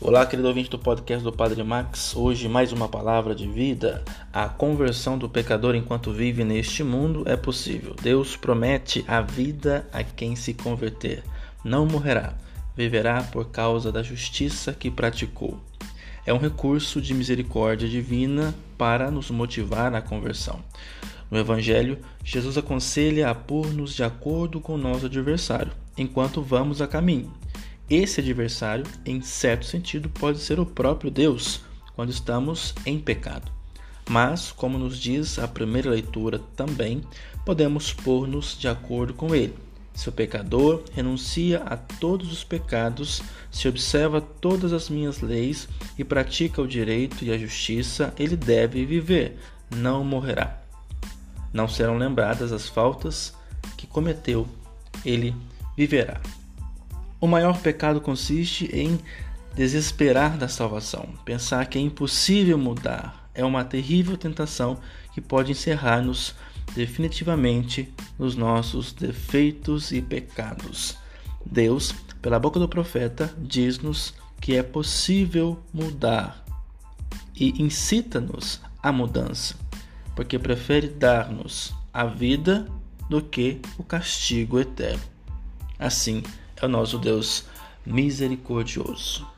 Olá, querido ouvinte do podcast do Padre Max. Hoje, mais uma palavra de vida. A conversão do pecador enquanto vive neste mundo é possível. Deus promete a vida a quem se converter. Não morrerá, viverá por causa da justiça que praticou. É um recurso de misericórdia divina para nos motivar à conversão. No Evangelho, Jesus aconselha a pôr-nos de acordo com o nosso adversário, enquanto vamos a caminho. Esse adversário, em certo sentido, pode ser o próprio Deus quando estamos em pecado. Mas, como nos diz a primeira leitura também, podemos pôr-nos de acordo com ele. Se o pecador renuncia a todos os pecados, se observa todas as minhas leis e pratica o direito e a justiça, ele deve viver, não morrerá. Não serão lembradas as faltas que cometeu, ele viverá. O maior pecado consiste em desesperar da salvação, pensar que é impossível mudar. É uma terrível tentação que pode encerrar-nos definitivamente nos nossos defeitos e pecados. Deus, pela boca do profeta, diz-nos que é possível mudar e incita-nos à mudança, porque prefere dar-nos a vida do que o castigo eterno. Assim, é o nosso Deus misericordioso.